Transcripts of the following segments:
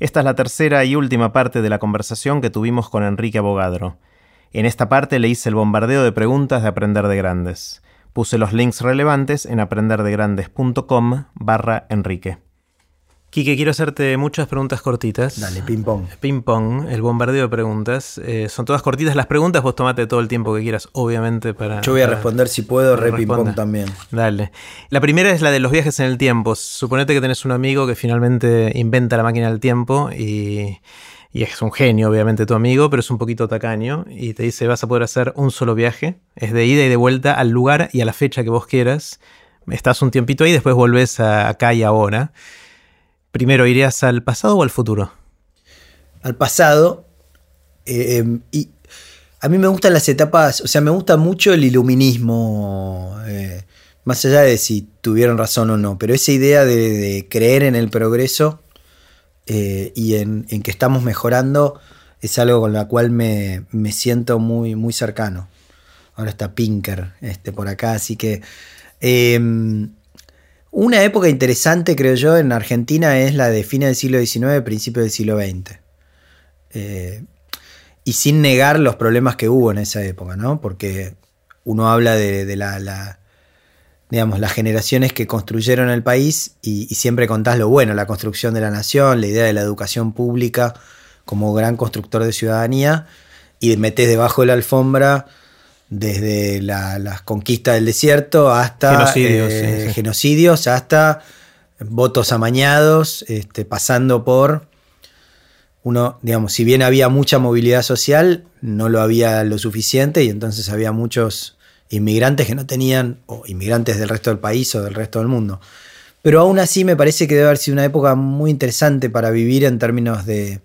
Esta es la tercera y última parte de la conversación que tuvimos con Enrique Abogadro. En esta parte le hice el bombardeo de preguntas de Aprender de Grandes. Puse los links relevantes en aprenderdegrandes.com barra Enrique. Quique, quiero hacerte muchas preguntas cortitas. Dale, ping pong. Ping pong, el bombardeo de preguntas. Eh, son todas cortitas las preguntas, vos tomate todo el tiempo que quieras, obviamente, para... Yo voy a para- responder si puedo, re ping responda. pong también. Dale. La primera es la de los viajes en el tiempo. Suponete que tenés un amigo que finalmente inventa la máquina del tiempo y, y es un genio, obviamente, tu amigo, pero es un poquito tacaño y te dice vas a poder hacer un solo viaje. Es de ida y de vuelta al lugar y a la fecha que vos quieras. Estás un tiempito ahí, después volvés a acá y ahora. Primero, ¿irías al pasado o al futuro? Al pasado. eh, y a mí me gustan las etapas, o sea, me gusta mucho el iluminismo, eh, más allá de si tuvieron razón o no, pero esa idea de, creer en el progreso eh, y en, que estamos mejorando es algo con la cual me, me siento muy, muy cercano. Ahora está Pinker este, por acá, así que... una época interesante, creo yo, en Argentina es la de fines del siglo XIX, principios del siglo XX. Eh, y sin negar los problemas que hubo en esa época, ¿no? Porque uno habla de, de la, la- digamos, las generaciones que construyeron el país y, y siempre contás lo bueno, la construcción de la nación, la idea de la educación pública como gran constructor de ciudadanía, y metés debajo de la alfombra desde la- las conquistas del desierto hasta Genocidios, eh, sí, sí. genocidios, hasta votos amañados, este, pasando por uno, digamos, si bien había mucha movilidad social, no lo había lo suficiente y entonces había muchos inmigrantes que no tenían, o inmigrantes del resto del país o del resto del mundo. Pero aún así me parece que debe haber sido una época muy interesante para vivir en términos de,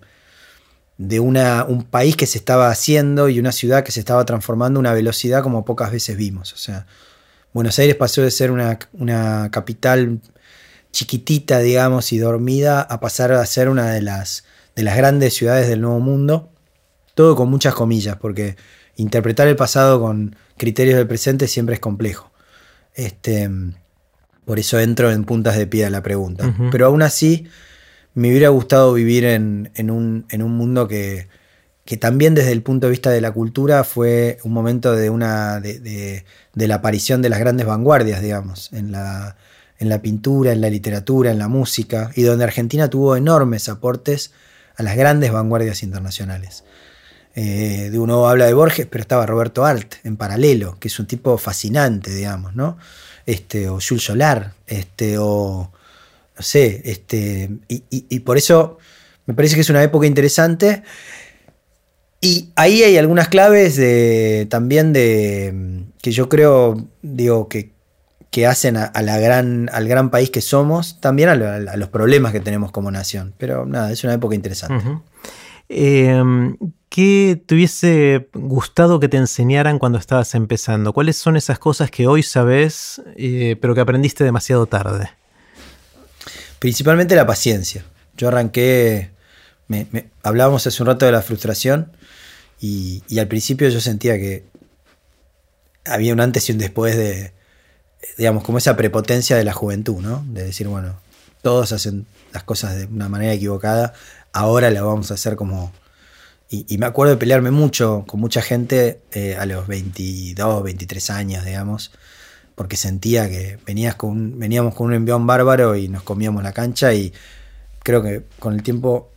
de una, un país que se estaba haciendo y una ciudad que se estaba transformando a una velocidad como pocas veces vimos. O sea, Buenos Aires pasó de ser una, una capital chiquitita, digamos, y dormida, a pasar a ser una de las, de las grandes ciudades del Nuevo Mundo. Todo con muchas comillas, porque interpretar el pasado con criterios del presente siempre es complejo. Este, por eso entro en puntas de pie a la pregunta. Pero aún así, me hubiera gustado vivir en, un, mundo que, también desde el punto de vista de la cultura fue un momento de, una, de, la aparición de las grandes vanguardias, digamos, en la, en la pintura, en la literatura, en la música, y donde Argentina tuvo enormes aportes a las grandes vanguardias internacionales. Eh, de uno habla de Borges, pero estaba Roberto Art en paralelo, que es un tipo fascinante, digamos, ¿no? Este, o Jules Solar, este, o no sé, este, y, y- y por eso me parece que es una época interesante. Y ahí hay algunas claves de, también de que yo creo, digo, que, que hacen a, la gran, al gran país que somos, también a, lo- a los problemas que tenemos como nación. Pero nada, es una época interesante. Eh, ¿Qué te hubiese gustado que te enseñaran cuando estabas empezando? ¿Cuáles son esas cosas que hoy sabes, eh, pero que aprendiste demasiado tarde? Principalmente la paciencia. Yo arranqué, me- hablábamos hace un rato de la frustración y, al principio yo sentía que había un antes y un después de, digamos, como esa prepotencia de la juventud, ¿no? De decir, bueno, todos hacen las cosas de una manera equivocada, ahora la vamos a hacer como... Y, y me acuerdo de pelearme mucho con mucha gente eh, a los 22, 23 años, digamos, porque sentía que venías con un- veníamos con un envión bárbaro y nos comíamos la cancha y creo que con el tiempo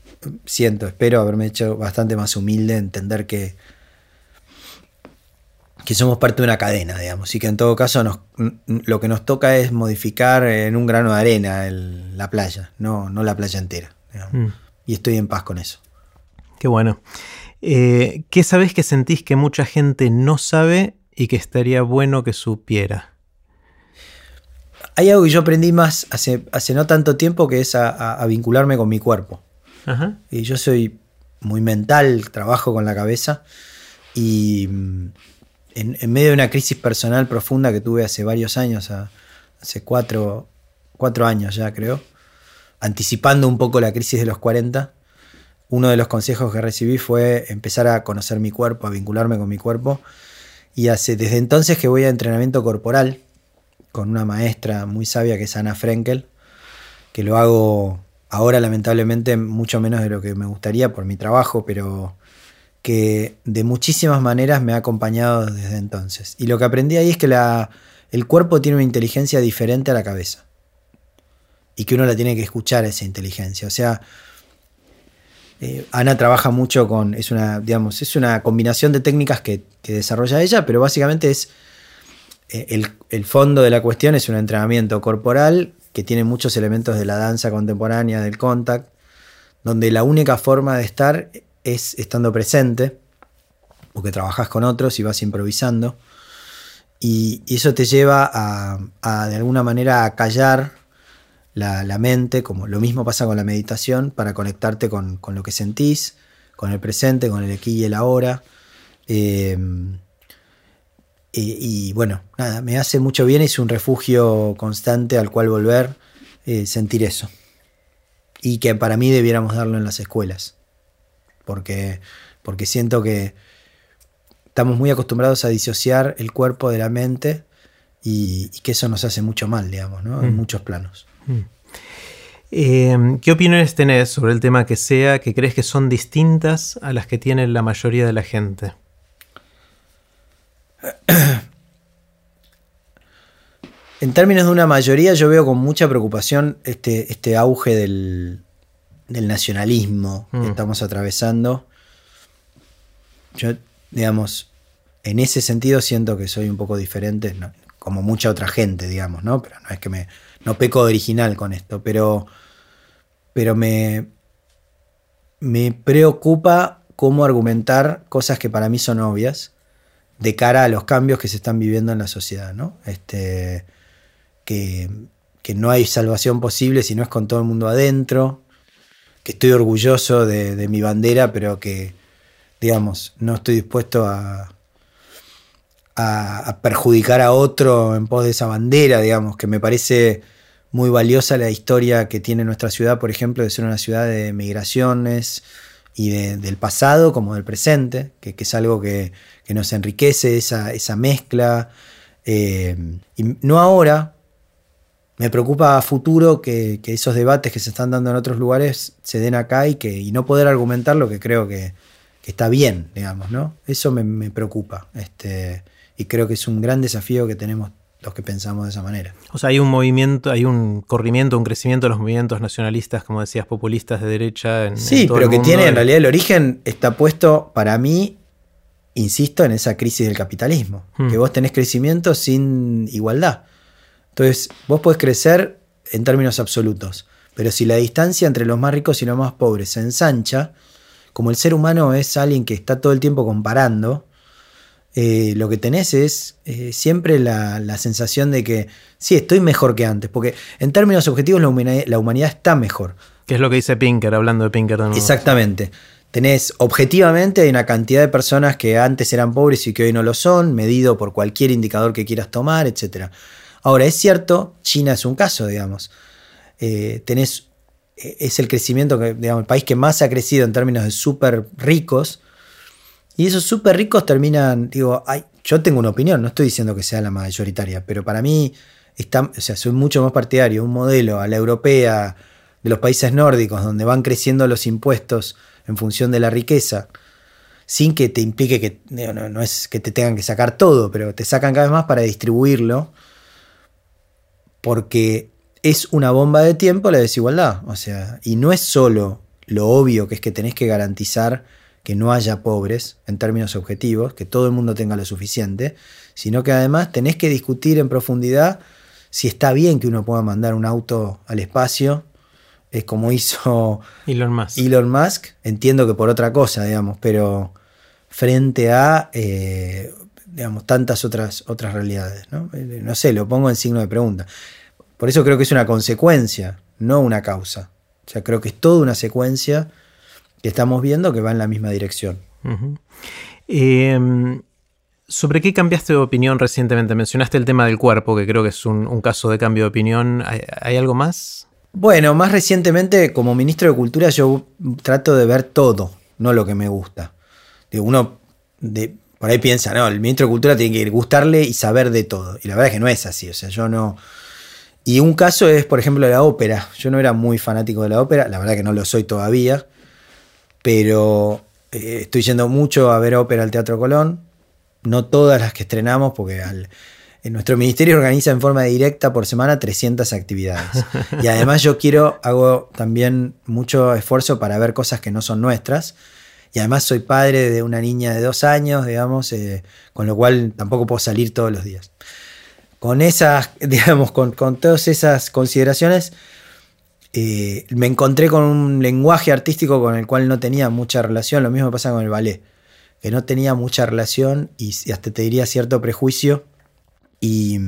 siento, espero haberme hecho bastante más humilde, entender que que somos parte de una cadena, digamos, y que en todo caso nos- lo que nos toca es modificar en un grano de arena el- la playa, no, no la playa entera. Mm, Y estoy en paz con eso. qué bueno. Eh, ¿Qué sabes que sentís que mucha gente no sabe y que estaría bueno que supiera? Hay algo que yo aprendí más hace, hace no tanto tiempo que es a- a- a vincularme con mi cuerpo. Ajá. Y yo soy muy mental, trabajo con la cabeza y mm, en, en medio de una crisis personal profunda que tuve hace varios años, a- hace cuatro, cuatro años ya creo, anticipando un poco la crisis de los 40, uno de los consejos que recibí fue empezar a conocer mi cuerpo, a vincularme con mi cuerpo. Y hace desde entonces que voy a entrenamiento corporal con una maestra muy sabia que es Ana Frenkel, que lo hago ahora lamentablemente mucho menos de lo que me gustaría por mi trabajo, pero que de muchísimas maneras me ha acompañado desde entonces. Y lo que aprendí ahí es que la, el cuerpo tiene una inteligencia diferente a la cabeza. Y que uno la tiene que escuchar esa inteligencia. O sea, eh, Ana trabaja mucho con, es una, digamos, es una combinación de técnicas que, desarrolla ella, pero básicamente es, eh, el, fondo de la cuestión es un entrenamiento corporal que tiene muchos elementos de la danza contemporánea, del contact, donde la única forma de estar es estando presente, porque trabajas con otros y vas improvisando, y, eso te lleva a, de alguna manera, a callar la, mente, como lo mismo pasa con la meditación, para conectarte con, lo que sentís, con el presente, con el aquí y el ahora. Eh, y, bueno, nada, me hace mucho bien, es un refugio constante al cual volver, eh, sentir eso. Y que para mí debiéramos darlo en las escuelas. Porque, porque siento que estamos muy acostumbrados a disociar el cuerpo de la mente y, que eso nos hace mucho mal, digamos, ¿no? En mm. muchos planos. Mm. Em, ¿Qué opiniones tenés sobre el tema que sea que crees que son distintas a las que tiene la mayoría de la gente? En términos de una mayoría, yo veo con mucha preocupación este, este auge del, nacionalismo que mm. estamos atravesando. Yo, digamos, en ese sentido siento que soy un poco diferente, como mucha otra gente, digamos, ¿no? Pero no es que me. No peco de original con esto, pero. Pero me. Me preocupa cómo argumentar cosas que para mí son obvias de cara a los cambios que se están viviendo en la sociedad, ¿no? Este, que, no hay salvación posible si no es con todo el mundo adentro, que estoy orgulloso de, mi bandera, pero que, digamos, no estoy dispuesto a, a, perjudicar a otro en pos de esa bandera, digamos, que me parece muy valiosa la historia que tiene nuestra ciudad, por ejemplo, de ser una ciudad de migraciones, y del pasado como del presente, que, es algo que, nos enriquece, esa, esa mezcla. Eh, y no ahora, me preocupa a futuro que, esos debates que se están dando en otros lugares se den acá y, que, y no poder argumentar lo que creo que, está bien, digamos, ¿no? Eso me, me preocupa. Este, y creo que es un gran desafío que tenemos los que pensamos de esa manera. O sea, hay un movimiento, hay un corrimiento, un crecimiento de los movimientos nacionalistas, como decías, populistas de derecha. En, sí, pero que tiene en realidad el origen está puesto para mí, insisto, en esa crisis del capitalismo, hmm. que vos tenés crecimiento sin igualdad. Entonces, vos podés crecer en términos absolutos, pero si la distancia entre los más ricos y los más pobres se ensancha, como el ser humano es alguien que está todo el tiempo comparando, eh, lo que tenés es eh, siempre la, sensación de que sí, estoy mejor que antes, porque en términos objetivos la humanidad, está mejor. ¿Qué es lo que dice Pinker, hablando de Pinker? Exactamente. Tenés objetivamente hay una cantidad de personas que antes eran pobres y que hoy no lo son, medido por cualquier indicador que quieras tomar, etc. Ahora, es cierto, China es un caso, digamos. Eh, tenés, es el crecimiento, que, digamos, el país que más ha crecido en términos de súper ricos, y esos súper ricos terminan, digo, ay, yo tengo una opinión, no estoy diciendo que sea la mayoritaria, pero para mí, está, o sea, soy mucho más partidario, un modelo a la europea de los países nórdicos, donde van creciendo los impuestos en función de la riqueza, sin que te implique que, no, no es que te tengan que sacar todo, pero te sacan cada vez más para distribuirlo, porque es una bomba de tiempo la desigualdad, o sea, y no es solo lo obvio que es que tenés que garantizar que no haya pobres en términos objetivos, que todo el mundo tenga lo suficiente, sino que además tenés que discutir en profundidad si está bien que uno pueda mandar un auto al espacio, es como hizo Elon Musk. Elon Musk, entiendo que por otra cosa, digamos, pero frente a eh, digamos, tantas otras, otras realidades. ¿no? Eh, no sé, lo pongo en signo de pregunta. Por eso creo que es una consecuencia, no una causa. O sea, creo que es toda una secuencia que estamos viendo que va en la misma dirección. Em, ¿Sobre qué cambiaste de opinión recientemente? Mencionaste el tema del cuerpo, que creo que es un, caso de cambio de opinión. ¿Hay, algo más? Bueno, más recientemente, como ministro de Cultura, yo trato de ver todo, no lo que me gusta. uno de, por ahí piensa, no, el ministro de Cultura tiene que gustarle y saber de todo. Y la verdad es que no es así. O sea, yo no. Y un caso es, por ejemplo, la ópera. Yo no era muy fanático de la ópera, la verdad que no lo soy todavía, pero eh, estoy yendo mucho a ver ópera al Teatro Colón. No todas las que estrenamos, porque en nuestro ministerio organiza en forma directa por semana 300 actividades. Y además yo quiero, hago también mucho esfuerzo para ver cosas que no son nuestras. Y además soy padre de una niña de dos años, digamos, eh, con lo cual tampoco puedo salir todos los días con esas, digamos, con, todas esas consideraciones, eh, me encontré con un lenguaje artístico con el cual no tenía mucha relación. Lo mismo pasa con el ballet, que no tenía mucha relación y, hasta te diría cierto prejuicio. Y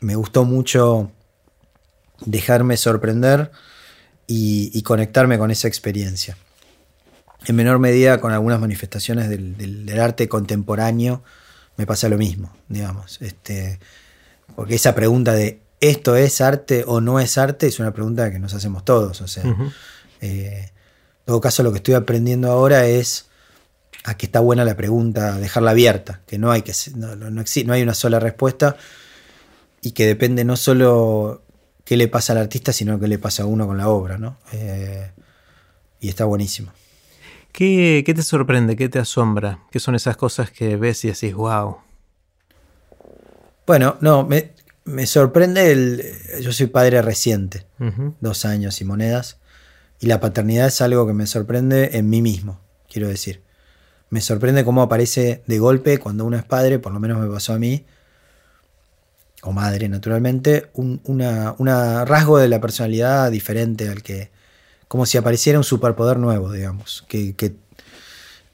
me gustó mucho dejarme sorprender y, conectarme con esa experiencia. En menor medida con algunas manifestaciones del, del arte contemporáneo me pasa lo mismo, digamos. Este, porque esa pregunta de ¿esto es arte o no es arte? es una pregunta que nos hacemos todos. O sea, eh, en todo caso, lo que estoy aprendiendo ahora es a que está buena la pregunta, dejarla abierta, que no hay, que, no, no, hay una sola respuesta y que depende no solo qué le pasa al artista, sino qué le pasa a uno con la obra. ¿no? Eh, y está buenísimo. ¿Qué, ¿Qué, te sorprende? ¿Qué te asombra? ¿Qué son esas cosas que ves y decís, wow? Bueno, no, me, sorprende el. Yo soy padre reciente, dos años y monedas. Y la paternidad es algo que me sorprende en mí mismo, quiero decir. Me sorprende cómo aparece de golpe cuando uno es padre, por lo menos me pasó a mí, o madre naturalmente, un una, rasgo de la personalidad diferente al que. como si apareciera un superpoder nuevo, digamos, que, que,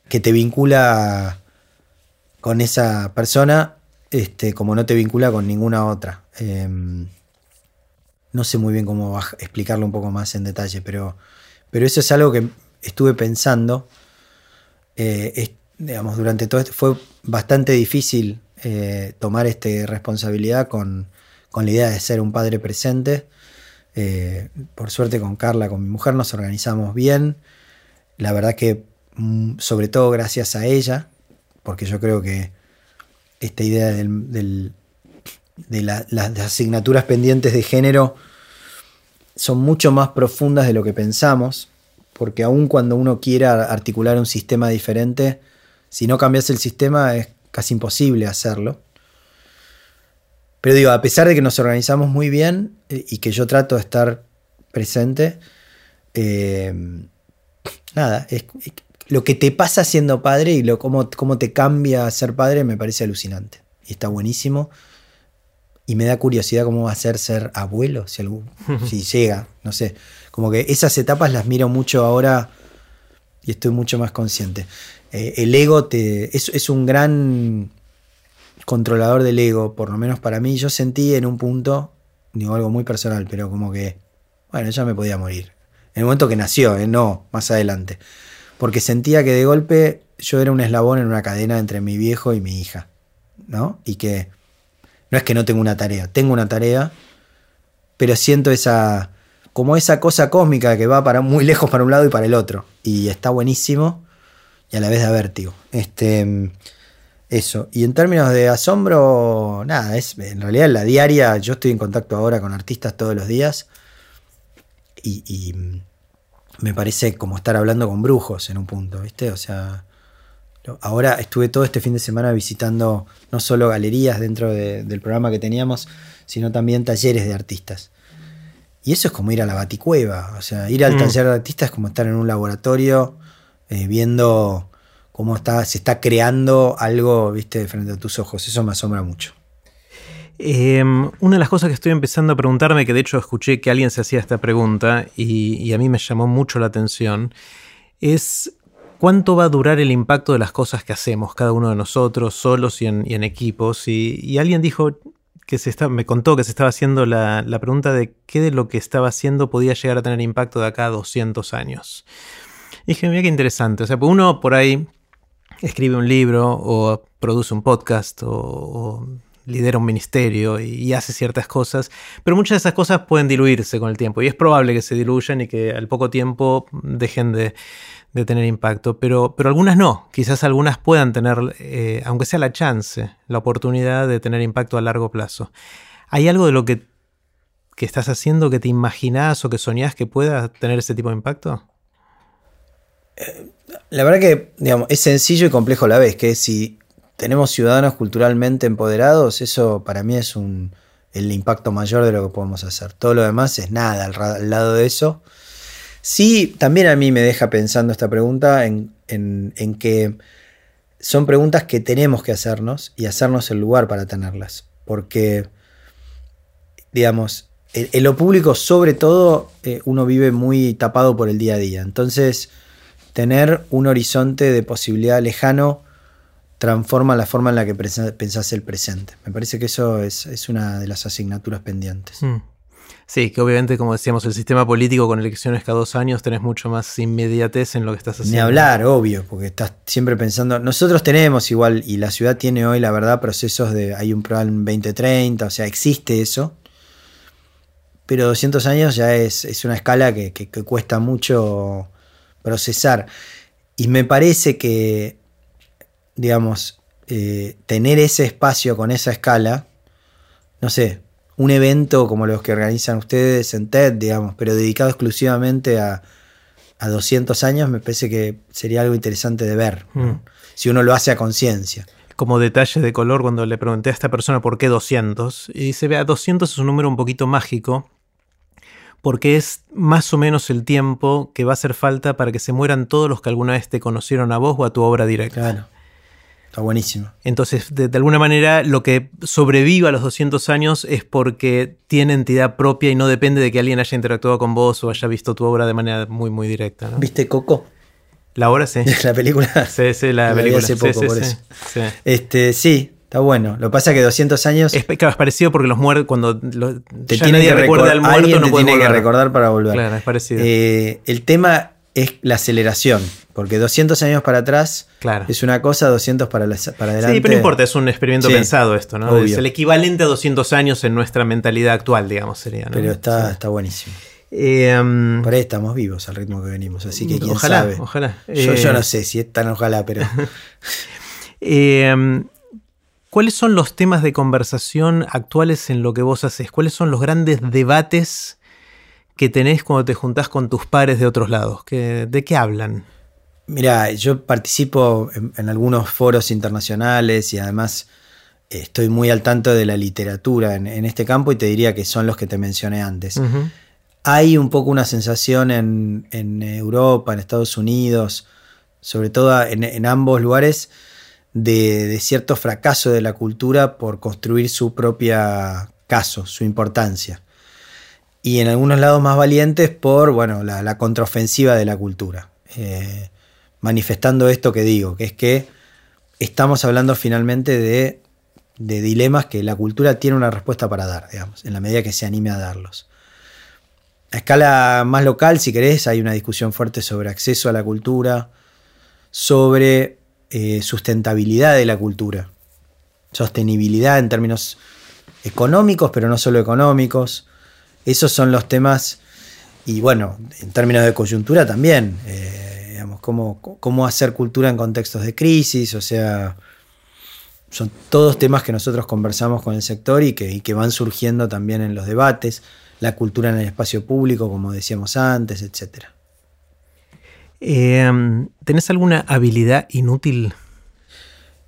que te vincula con esa persona este, como no te vincula con ninguna otra. Em, no sé muy bien cómo explicarlo un poco más en detalle, pero, pero eso es algo que estuve pensando. Eh, digamos, durante todo esto fue bastante difícil eh, tomar esta responsabilidad con, la idea de ser un padre presente. Eh, por suerte con Carla, con mi mujer, nos organizamos bien. La verdad que mm, sobre todo gracias a ella, porque yo creo que esta idea de las asignaturas pendientes de género son mucho más profundas de lo que pensamos, porque aun cuando uno quiera articular un sistema diferente, si no cambias el sistema es casi imposible hacerlo. Pero digo, a pesar de que nos organizamos muy bien eh, y que yo trato de estar presente, eh, nada, es, lo que te pasa siendo padre y lo, cómo, cómo te cambia ser padre me parece alucinante. Y está buenísimo. Y me da curiosidad cómo va a ser ser abuelo, si, si llega, no sé. Como que esas etapas las miro mucho ahora y estoy mucho más consciente. Eh, el ego te, es, es un gran controlador del ego, por lo menos para mí. Yo sentí en un punto, digo algo muy personal, pero como que, bueno, ya me podía morir. En el momento que nació, eh, no más adelante porque sentía que de golpe yo era un eslabón en una cadena entre mi viejo y mi hija, ¿no? Y que no es que no tengo una tarea, tengo una tarea, pero siento esa como esa cosa cósmica que va para muy lejos para un lado y para el otro y está buenísimo y a la vez da vértigo. Este eso. Y en términos de asombro, nada, es en realidad en la diaria, yo estoy en contacto ahora con artistas todos los días y me parece como estar hablando con brujos en un punto, ¿viste? O sea, ahora estuve todo este fin de semana visitando no solo galerías dentro del programa que teníamos, sino también talleres de artistas. Y eso es como ir a la baticueva, o sea, ir al mm. taller de artistas es como estar en un laboratorio eh, viendo cómo está, se está creando algo, viste, frente a tus ojos. Eso me asombra mucho. Em, una de las cosas que estoy empezando a preguntarme, que de hecho escuché que alguien se hacía esta pregunta y, a mí me llamó mucho la atención, es cuánto va a durar el impacto de las cosas que hacemos, cada uno de nosotros, solos y en, equipos. Y, alguien dijo que se está, me contó que se estaba haciendo la, pregunta de qué de lo que estaba haciendo podía llegar a tener impacto de acá a 200 años. Y dije, mira qué interesante. O sea, pues uno por ahí escribe un libro o produce un podcast o lidera un ministerio y, hace ciertas cosas, pero muchas de esas cosas pueden diluirse con el tiempo y es probable que se diluyan y que al poco tiempo dejen de, tener impacto, pero, pero algunas no, quizás algunas puedan tener, eh, aunque sea la chance, la oportunidad de tener impacto a largo plazo. ¿Hay algo de lo que que estás haciendo que te imaginás o que soñás que pueda tener ese tipo de impacto? La verdad que digamos, es sencillo y complejo a la vez, que si tenemos ciudadanos culturalmente empoderados, eso para mí es un, el impacto mayor de lo que podemos hacer. Todo lo demás es nada al, lado de eso. Sí, también a mí me deja pensando esta pregunta en, que son preguntas que tenemos que hacernos y hacernos el lugar para tenerlas. Porque, digamos, en, lo público sobre todo eh, uno vive muy tapado por el día a día. Entonces, tener un horizonte de posibilidad lejano transforma la forma en la que pensás el presente. Me parece que eso es, una de las asignaturas pendientes. Mm. Sí, que obviamente, como decíamos, el sistema político con elecciones cada dos años tenés mucho más inmediatez en lo que estás haciendo. Ni hablar, obvio, porque estás siempre pensando. Nosotros tenemos igual, y la ciudad tiene hoy, la verdad, procesos de. Hay un plan 2030, o sea, existe eso. Pero 200 años ya es, una escala que cuesta mucho procesar. Y me parece que digamos, eh, tener ese espacio con esa escala, no sé, un evento como los que organizan ustedes en TED, digamos, pero dedicado exclusivamente a, a 200 años, me parece que sería algo interesante de ver, mm. si uno lo hace a conciencia. Como detalle de color, cuando le pregunté a esta persona por qué 200, y dice, vea, 200 es un número un poquito mágico, porque es más o menos el tiempo que va a hacer falta para que se mueran todos los que alguna vez te conocieron a vos o a tu obra directa. Claro. Está buenísimo. Entonces, de, alguna manera, lo que sobrevive a los 200 años es porque tiene entidad propia y no depende de que alguien haya interactuado con vos o haya visto tu obra de manera muy, muy directa. ¿Viste Coco? La obra sí. La película. Sí, sí, la, película. Hace poco, por eso. Este, sí, Está bueno. Lo que pasa es que 200 años. Es, claro, es parecido porque los muertos, cuando te tiene que recordar al muerto, no te tiene que recordar para volver. Claro, es parecido. Eh, el tema es la aceleración. Porque 200 años para atrás es una cosa, 200 para, para adelante. Sí, pero no importa, es un experimento pensado esto, ¿no? Es el equivalente a 200 años en nuestra mentalidad actual, digamos, sería. ¿no? Pero está, está buenísimo. Eh, por ahí estamos vivos al ritmo que venimos, así que quién ojalá, sabe. Ojalá. Yo, yo, no eh, sé si es tan ojalá, pero. eh, ¿Cuáles son los temas de conversación actuales en lo que vos haces? ¿Cuáles son los grandes debates que tenés cuando te juntás con tus pares de otros lados? ¿De qué hablan? Mira, yo participo en, algunos foros internacionales y además eh, estoy muy al tanto de la literatura en, este campo y te diría que son los que te mencioné antes. Hay un poco una sensación en, Europa, en Estados Unidos, sobre todo en, ambos lugares, de, cierto fracaso de la cultura por construir su propia caso, su importancia. Y en algunos lados más valientes por bueno, la, contraofensiva de la cultura. Eh, manifestando esto que digo, que es que estamos hablando finalmente de, dilemas que la cultura tiene una respuesta para dar, digamos, en la medida que se anime a darlos. A escala más local, si querés, hay una discusión fuerte sobre acceso a la cultura, sobre eh, sustentabilidad de la cultura, sostenibilidad en términos económicos, pero no solo económicos. Esos son los temas, y bueno, en términos de coyuntura también. Eh, cómo, hacer cultura en contextos de crisis, o sea, son todos temas que nosotros conversamos con el sector y que, van surgiendo también en los debates, la cultura en el espacio público, como decíamos antes, etc. Em, ¿Tenés alguna habilidad inútil?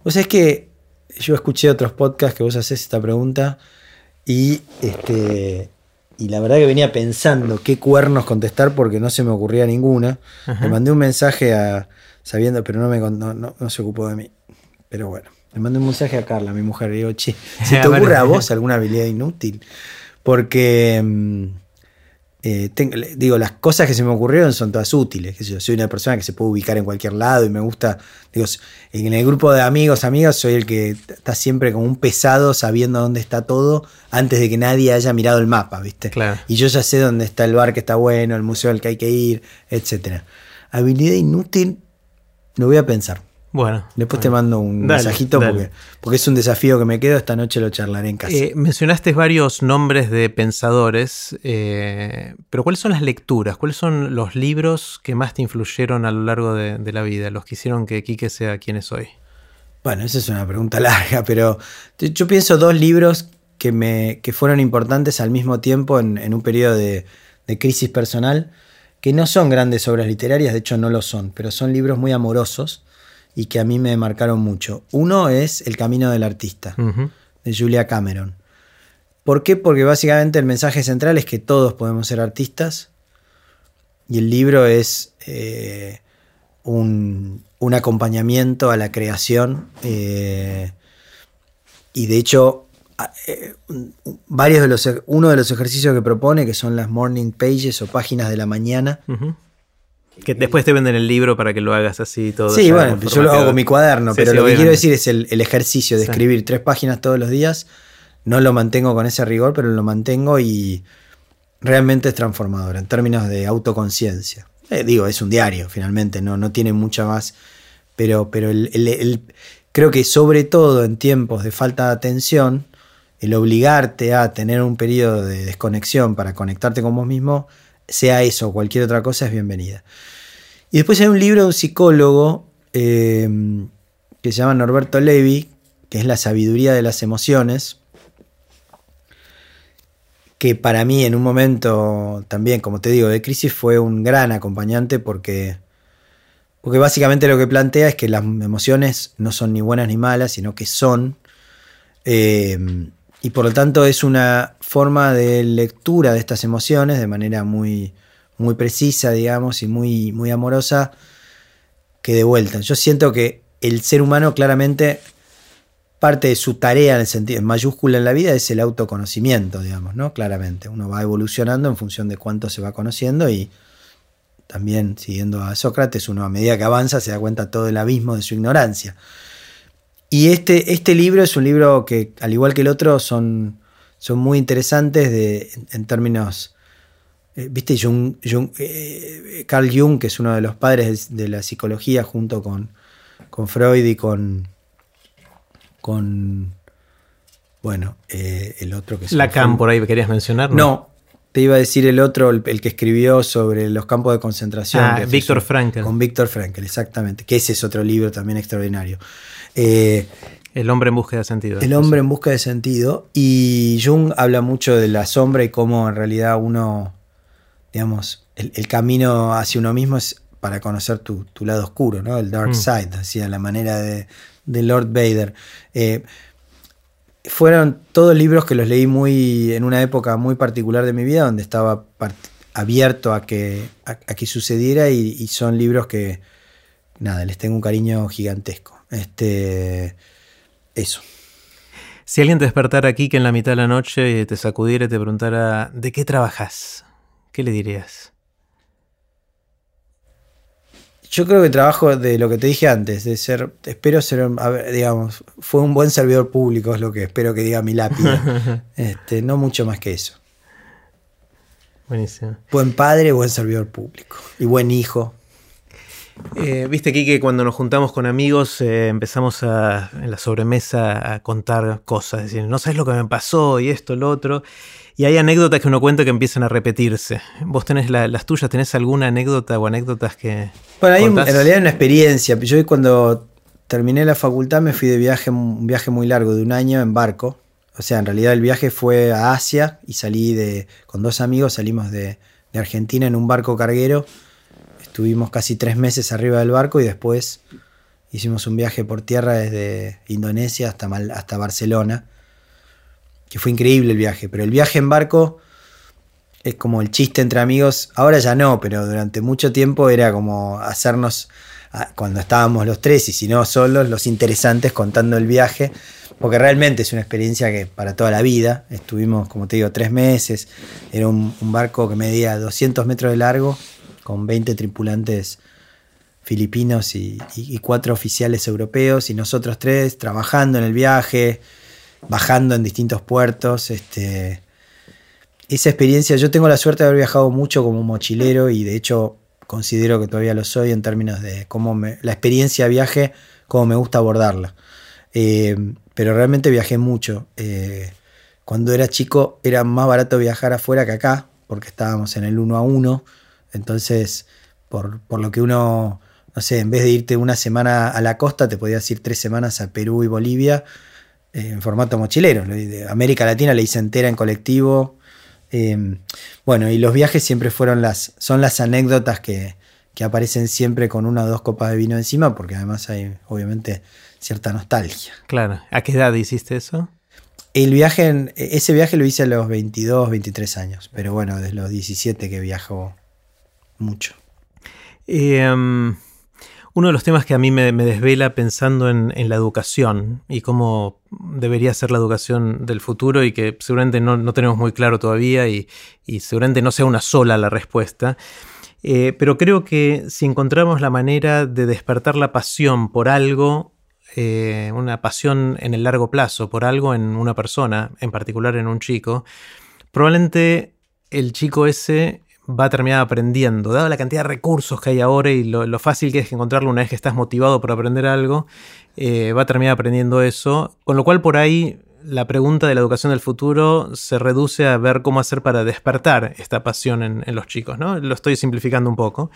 Pues es que yo escuché otros podcasts que vos haces esta pregunta y este, y la verdad que venía pensando qué cuernos contestar porque no se me ocurría ninguna. Le mandé un mensaje a, sabiendo, pero no, me, no, se ocupó de mí. Pero bueno, le mandé un mensaje a Carla, mi mujer, y digo, che, ¿se te ocurre a vos alguna habilidad inútil? Porque mm, eh, digo, las cosas que se me ocurrieron son todas útiles. Yo soy una persona que se puede ubicar en cualquier lado y me gusta, digo, en el grupo de amigos, amigas, soy el que está siempre como un pesado sabiendo dónde está todo antes de que nadie haya mirado el mapa, ¿viste? Y yo ya sé dónde está el bar que está bueno, el museo al que hay que ir, etc. Habilidad inútil, lo voy a pensar. Bueno. Después te mando un mensajito Porque, porque, es un desafío que me quedo. Esta noche lo charlaré en casa. Eh, mencionaste varios nombres de pensadores, eh, pero ¿cuáles son las lecturas? ¿Cuáles son los libros que más te influyeron a lo largo de, la vida? Los que hicieron que Quique sea quien es hoy. Bueno, esa es una pregunta larga, pero yo pienso dos libros que, me, que fueron importantes al mismo tiempo en, un periodo de, crisis personal, que no son grandes obras literarias, de hecho no lo son, pero son libros muy amorosos y que a mí me marcaron mucho. Uno es El Camino del Artista, de Julia Cameron. ¿Por qué? Porque básicamente el mensaje central es que todos podemos ser artistas y el libro es eh, un, acompañamiento a la creación eh, y de hecho eh, varios de los uno de los ejercicios que propone que son las morning pages o páginas de la mañana que después te venden el libro para que lo hagas así todo. Sí, bueno, yo lo hago con mi cuaderno, pero lo que quiero decir es el, ejercicio de escribir tres páginas todos los días. No lo mantengo con ese rigor, pero lo mantengo y realmente es transformador en términos de autoconciencia. Eh, digo, es un diario, finalmente, no, no tiene mucha más. Pero, pero el, creo que sobre todo en tiempos de falta de atención, el obligarte a tener un periodo de desconexión para conectarte con vos mismo, sea eso o cualquier otra cosa, es bienvenida. Y después hay un libro de un psicólogo eh, que se llama Norberto Levi, que es La sabiduría de las emociones, que para mí en un momento también, como te digo, de crisis fue un gran acompañante porque, porque básicamente lo que plantea es que las emociones no son ni buenas ni malas, sino que son. Eh, y por lo tanto es una forma de lectura de estas emociones de manera muy, muy precisa, digamos, y muy, muy amorosa, que de vuelta. Yo siento que el ser humano claramente parte de su tarea en el sentido mayúscula en la vida es el autoconocimiento, digamos, ¿no? Claramente. Uno va evolucionando en función de cuánto se va conociendo y también siguiendo a Sócrates, uno a medida que avanza se da cuenta todo el abismo de su ignorancia. Y este, este libro es un libro que, al igual que el otro, son, son muy interesantes de, en, términos. Eh, Viste, eh, Carl Jung, que es uno de los padres de la psicología, junto con, con Freud y con. con. Bueno, eh, el otro que Lacan, por ahí querías mencionar. No, te iba a decir el otro, el, que escribió sobre los campos de concentración. Ah, Víctor Frankl. Con Víctor Frankl, exactamente. Que ese es otro libro también extraordinario. Eh, el hombre en busca de sentido. El hombre en busca de sentido. Y Jung habla mucho de la sombra y cómo en realidad uno, digamos, el, camino hacia uno mismo es para conocer tu, lado oscuro, ¿no? El dark mm. side, así a la manera de, Lord Vader. Eh, fueron todos libros que los leí muy en una época muy particular de mi vida, donde estaba abierto a que, a, que sucediera y, y son libros que, nada, les tengo un cariño gigantesco. Este, eso. Si alguien te despertara aquí que en la mitad de la noche te sacudiera y te preguntara ¿de qué trabajas? ¿Qué le dirías? Yo creo que trabajo de lo que te dije antes, de ser, espero ser, digamos, fue un buen servidor público, es lo que espero que diga mi lápida. este, no mucho más que eso. Buenísimo. Buen padre, buen servidor público. Y buen hijo. Eh, viste aquí que cuando nos juntamos con amigos eh, empezamos a, en la sobremesa a contar cosas, decir, no sabes lo que me pasó y esto, lo otro. Y hay anécdotas que uno cuenta que empiezan a repetirse. ¿Vos tenés las tuyas? ¿Tenés alguna anécdota o anécdotas que.? Bueno, hay en realidad una experiencia. Yo cuando terminé la facultad me fui de viaje, un viaje muy largo, de un año en barco. O sea, en realidad el viaje fue a Asia y salí de. con dos amigos, salimos de, de Argentina en un barco carguero Estuvimos casi tres meses arriba del barco y después hicimos un viaje por tierra desde Indonesia hasta, hasta Barcelona, que fue increíble el viaje, pero el viaje en barco es como el chiste entre amigos, ahora ya no, pero durante mucho tiempo era como hacernos, cuando estábamos los tres y si no solos, los interesantes contando el viaje, porque realmente es una experiencia que para toda la vida, estuvimos, como te digo, tres meses, era un, barco que medía 200 metros de largo, con 20 tripulantes filipinos y, cuatro oficiales europeos y nosotros tres trabajando en el viaje, bajando en distintos puertos. Este, esa experiencia, yo tengo la suerte de haber viajado mucho como mochilero y de hecho considero que todavía lo soy en términos de cómo la experiencia de viaje, cómo me gusta abordarla. Eh, pero realmente viajé mucho. Eh, cuando era chico era más barato viajar afuera que acá, porque estábamos en el uno a uno entonces, por, lo que uno, no sé, en vez de irte una semana a la costa, te podías ir tres semanas a Perú y Bolivia eh, en formato mochilero. América Latina le hice entera en colectivo. Eh, bueno, y los viajes siempre fueron las, son las anécdotas que, que aparecen siempre con una o dos copas de vino encima, porque además hay obviamente cierta nostalgia. Claro. ¿A qué edad hiciste eso? El viaje, ese viaje lo hice a los 22, 23 años, pero bueno, desde los 17 que viajo mucho. Em, uno de los temas que a mí me, desvela pensando en, la educación y cómo debería ser la educación del futuro y que seguramente no, tenemos muy claro todavía y, seguramente no sea una sola la respuesta. Eh, pero creo que si encontramos la manera de despertar la pasión por algo, eh, una pasión en el largo plazo, por algo en una persona, en particular en un chico, probablemente el chico ese va a terminar aprendiendo. Dado la cantidad de recursos que hay ahora y lo, fácil que es encontrarlo una vez que estás motivado por aprender algo, eh, va a terminar aprendiendo eso. Con lo cual por ahí la pregunta de la educación del futuro se reduce a ver cómo hacer para despertar esta pasión en, en los chicos. ¿no? Lo estoy simplificando un poco.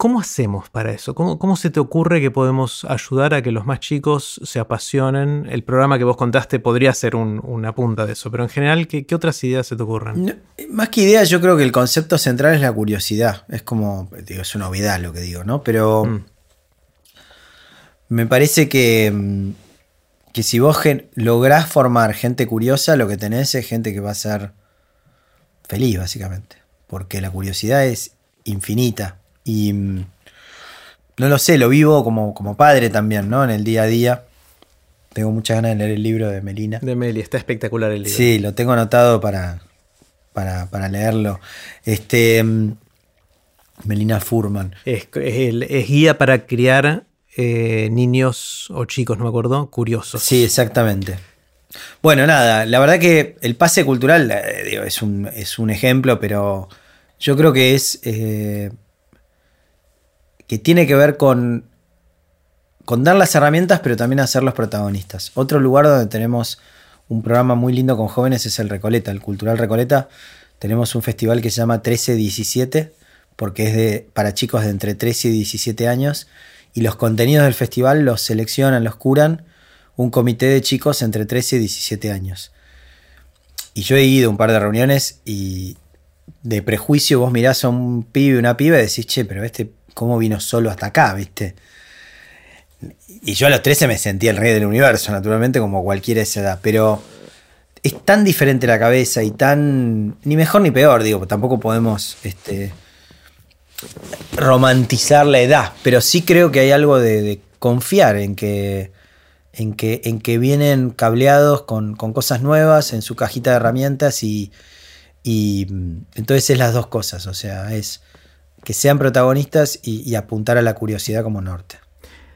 ¿Cómo hacemos para eso? ¿Cómo, se te ocurre que podemos ayudar a que los más chicos se apasionen? El programa que vos contaste podría ser una punta de eso, pero en general, ¿qué, otras ideas se te ocurren? más que ideas, yo creo que el concepto central es la curiosidad. Es como, digo, es una obviedad lo que digo, ¿no? Pero mm. me parece que, mm, que si vos lográs formar gente curiosa, lo que tenés es gente que va a ser feliz, básicamente. Porque la curiosidad es infinita y mm, no lo sé, lo vivo como, como padre también, ¿no? En el día a día. Tengo muchas ganas de leer el libro de Melina. De Meli, está espectacular el libro. Sí, lo tengo anotado para, para, leerlo. Este. Mm, Melina Furman. Es, guía para criar eh, niños o chicos, no me acuerdo, curiosos. Sí, exactamente. Bueno, nada, la verdad que el pase cultural eh, es, un, es, un, ejemplo, pero yo creo que es eh, que tiene que ver con, con dar las herramientas, pero también hacer los protagonistas. Otro lugar donde tenemos un programa muy lindo con jóvenes es el Recoleta, el Cultural Recoleta. Tenemos un festival que se llama 13-17, porque es de, para chicos de entre 13 y 17 años, y los contenidos del festival los seleccionan, los curan un comité de chicos entre 13 y 17 años. Y yo he ido a un par de reuniones y de prejuicio vos mirás a un pibe, una piba y decís, che, pero este cómo vino solo hasta acá, ¿viste? Y yo a los 13 me sentí el rey del universo, naturalmente, como cualquiera de esa edad, pero es tan diferente la cabeza y tan. ni mejor ni peor, digo, tampoco podemos este, romantizar la edad, pero sí creo que hay algo de, confiar en que, en, que, en que vienen cableados con, cosas nuevas en su cajita de herramientas y, y entonces es las dos cosas, o sea, es que sean protagonistas y, apuntar a la curiosidad como norte.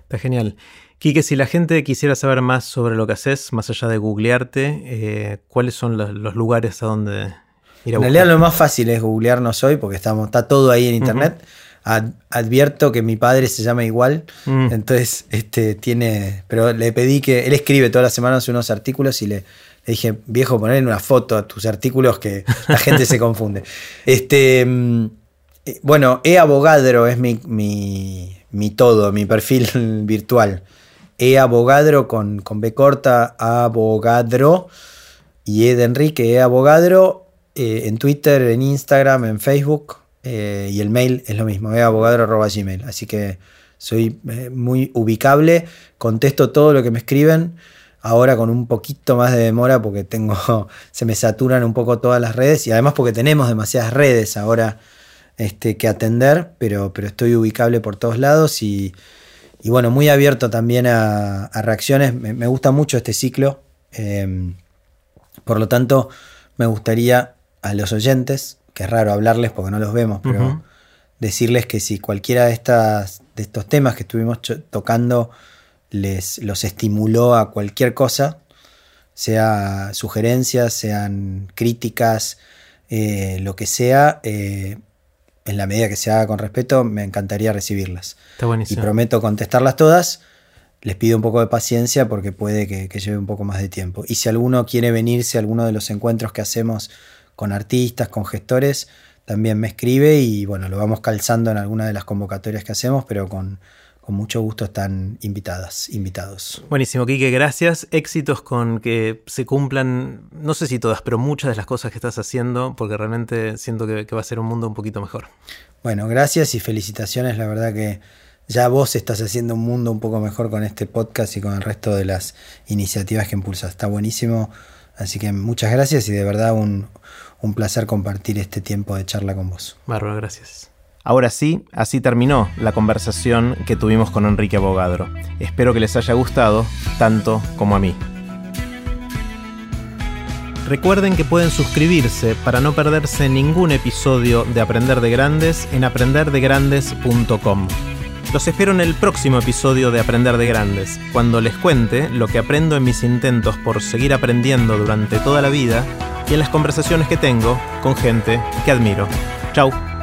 Está genial. Quique, si la gente quisiera saber más sobre lo que haces, más allá de googlearte, eh, ¿cuáles son los, lugares a donde ir a En realidad lo más fácil es googlearnos hoy porque estamos, está todo ahí en internet. advierto que mi padre se llama igual, mm. entonces este, tiene, pero le pedí que, él escribe todas las semanas unos artículos y le, le dije, viejo, poner una foto a tus artículos que la gente se confunde. Este, mm, bueno, e-abogadro es mi, mi, todo, mi perfil virtual. E-abogadro con, con B corta, abogadro y E de Enrique, e-abogadro eh, en Twitter, en Instagram, en Facebook eh, y el mail es lo mismo, eabogadro.gmail. Así que soy muy ubicable, contesto todo lo que me escriben. Ahora con un poquito más de demora porque tengo, se me saturan un poco todas las redes y además porque tenemos demasiadas redes ahora este, que atender, pero, pero estoy ubicable por todos lados y, bueno, muy abierto también a, reacciones. Me, gusta mucho este ciclo. Em, por lo tanto, me gustaría a los oyentes, que es raro hablarles porque no los vemos, pero decirles que si cualquiera de, estas, de estos temas que estuvimos tocando les los estimuló a cualquier cosa, sea sugerencias, sean críticas, eh, lo que sea, eh, en la medida que se haga con respeto, me encantaría recibirlas. Está buenísimo. Y prometo contestarlas todas. Les pido un poco de paciencia porque puede que, lleve un poco más de tiempo. Y si alguno quiere venirse a alguno de los encuentros que hacemos con artistas, con gestores, también me escribe y bueno, lo vamos calzando en alguna de las convocatorias que hacemos, pero con, con mucho gusto están invitadas, invitados. Buenísimo, Quique, gracias. Éxitos con que se cumplan, no sé si todas, pero muchas de las cosas que estás haciendo, porque realmente siento que, que va a ser un mundo un poquito mejor. Bueno, gracias y felicitaciones. La verdad que ya vos estás haciendo un mundo un poco mejor con este podcast y con el resto de las iniciativas que impulsas. Está buenísimo. Así que muchas gracias y de verdad un, un placer compartir este tiempo de charla con vos. Bárbaro, gracias. Ahora sí, así terminó la conversación que tuvimos con Enrique Abogadro. Espero que les haya gustado tanto como a mí. Recuerden que pueden suscribirse para no perderse ningún episodio de Aprender de Grandes en aprenderdegrandes.com. Los espero en el próximo episodio de Aprender de Grandes, cuando les cuente lo que aprendo en mis intentos por seguir aprendiendo durante toda la vida y en las conversaciones que tengo con gente que admiro. Chao.